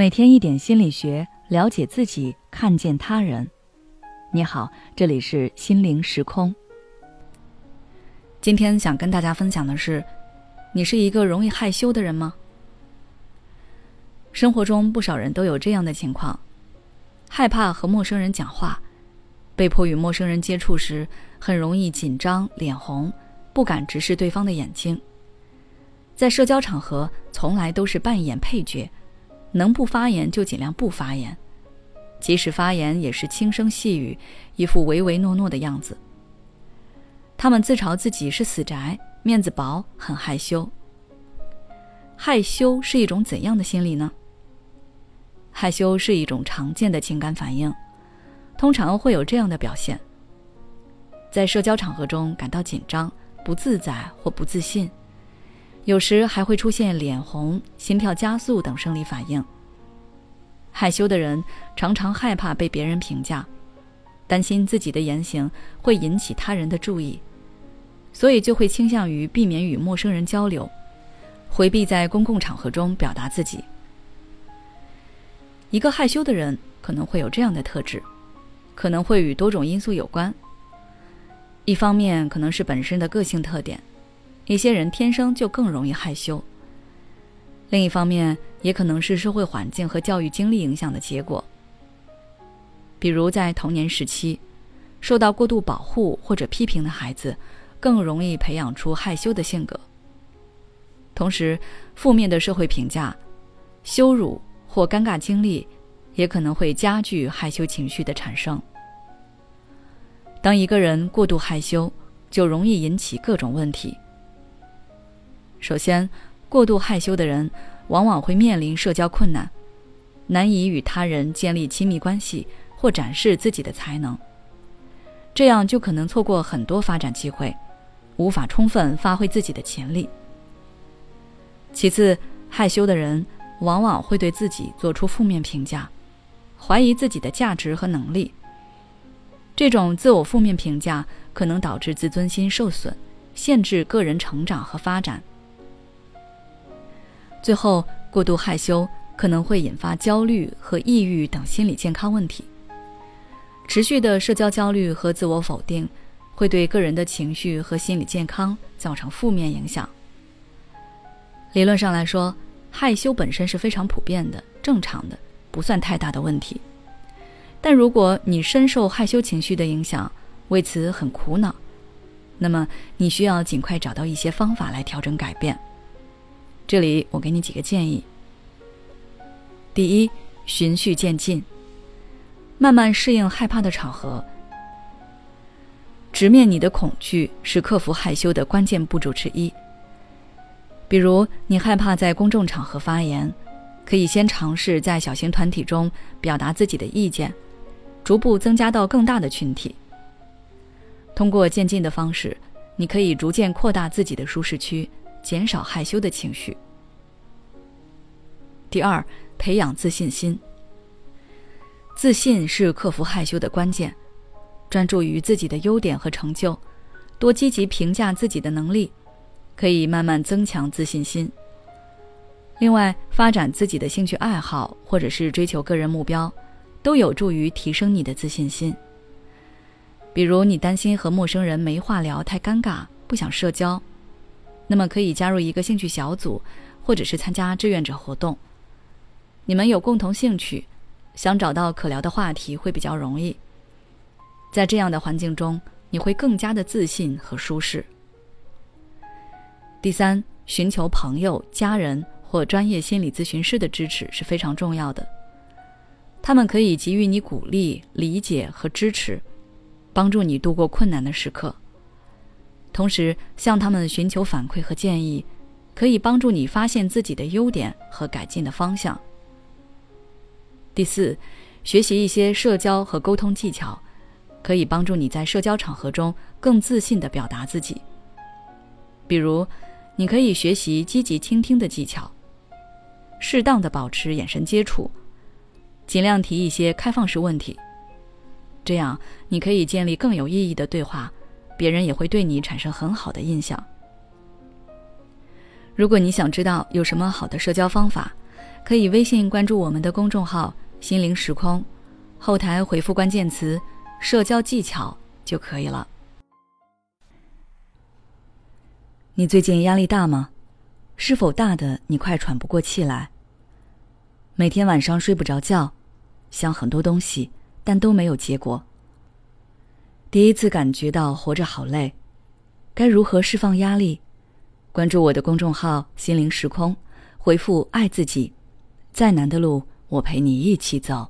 每天一点心理学，了解自己，看见他人。你好，这里是心灵时空。今天想跟大家分享的是，你是一个容易害羞的人吗？生活中不少人都有这样的情况：害怕和陌生人讲话，被迫与陌生人接触时，很容易紧张、脸红，不敢直视对方的眼睛。在社交场合，从来都是扮演配角。能不发言就尽量不发言，即使发言也是轻声细语，一副唯唯诺诺的样子。他们自嘲自己是死宅，面子薄，很害羞。害羞是一种怎样的心理呢？害羞是一种常见的情感反应，通常会有这样的表现：在社交场合中感到紧张、不自在或不自信。有时还会出现脸红、心跳加速等生理反应。害羞的人常常害怕被别人评价，担心自己的言行会引起他人的注意，所以就会倾向于避免与陌生人交流，回避在公共场合中表达自己。一个害羞的人可能会有这样的特质，可能会与多种因素有关。一方面可能是本身的个性特点。一些人天生就更容易害羞。另一方面，也可能是社会环境和教育经历影响的结果。比如，在童年时期，受到过度保护或者批评的孩子，更容易培养出害羞的性格。同时，负面的社会评价、羞辱或尴尬经历，也可能会加剧害羞情绪的产生。当一个人过度害羞，就容易引起各种问题。首先，过度害羞的人往往会面临社交困难，难以与他人建立亲密关系或展示自己的才能，这样就可能错过很多发展机会，无法充分发挥自己的潜力。其次，害羞的人往往会对自己做出负面评价，怀疑自己的价值和能力。这种自我负面评价可能导致自尊心受损，限制个人成长和发展。最后，过度害羞可能会引发焦虑和抑郁等心理健康问题。持续的社交焦虑和自我否定，会对个人的情绪和心理健康造成负面影响。理论上来说，害羞本身是非常普遍的、正常的，不算太大的问题。但如果你深受害羞情绪的影响，为此很苦恼，那么你需要尽快找到一些方法来调整改变。这里我给你几个建议。第一，循序渐进，慢慢适应害怕的场合。直面你的恐惧是克服害羞的关键步骤之一。比如，你害怕在公众场合发言，可以先尝试在小型团体中表达自己的意见，逐步增加到更大的群体。通过渐进的方式，你可以逐渐扩大自己的舒适区。减少害羞的情绪。第二，培养自信心。自信是克服害羞的关键。专注于自己的优点和成就，多积极评价自己的能力，可以慢慢增强自信心。另外，发展自己的兴趣爱好，或者是追求个人目标，都有助于提升你的自信心。比如，你担心和陌生人没话聊太尴尬，不想社交。那么可以加入一个兴趣小组，或者是参加志愿者活动。你们有共同兴趣，想找到可聊的话题会比较容易。在这样的环境中，你会更加的自信和舒适。第三，寻求朋友、家人或专业心理咨询师的支持是非常重要的。他们可以给予你鼓励、理解和支持，帮助你度过困难的时刻。同时，向他们寻求反馈和建议，可以帮助你发现自己的优点和改进的方向。第四，学习一些社交和沟通技巧，可以帮助你在社交场合中更自信地表达自己。比如，你可以学习积极倾听的技巧，适当的保持眼神接触，尽量提一些开放式问题，这样你可以建立更有意义的对话。别人也会对你产生很好的印象。如果你想知道有什么好的社交方法，可以微信关注我们的公众号“心灵时空”，后台回复关键词“社交技巧”就可以了。你最近压力大吗？是否大的你快喘不过气来？每天晚上睡不着觉，想很多东西，但都没有结果。第一次感觉到活着好累，该如何释放压力？关注我的公众号“心灵时空”，回复“爱自己”，再难的路我陪你一起走。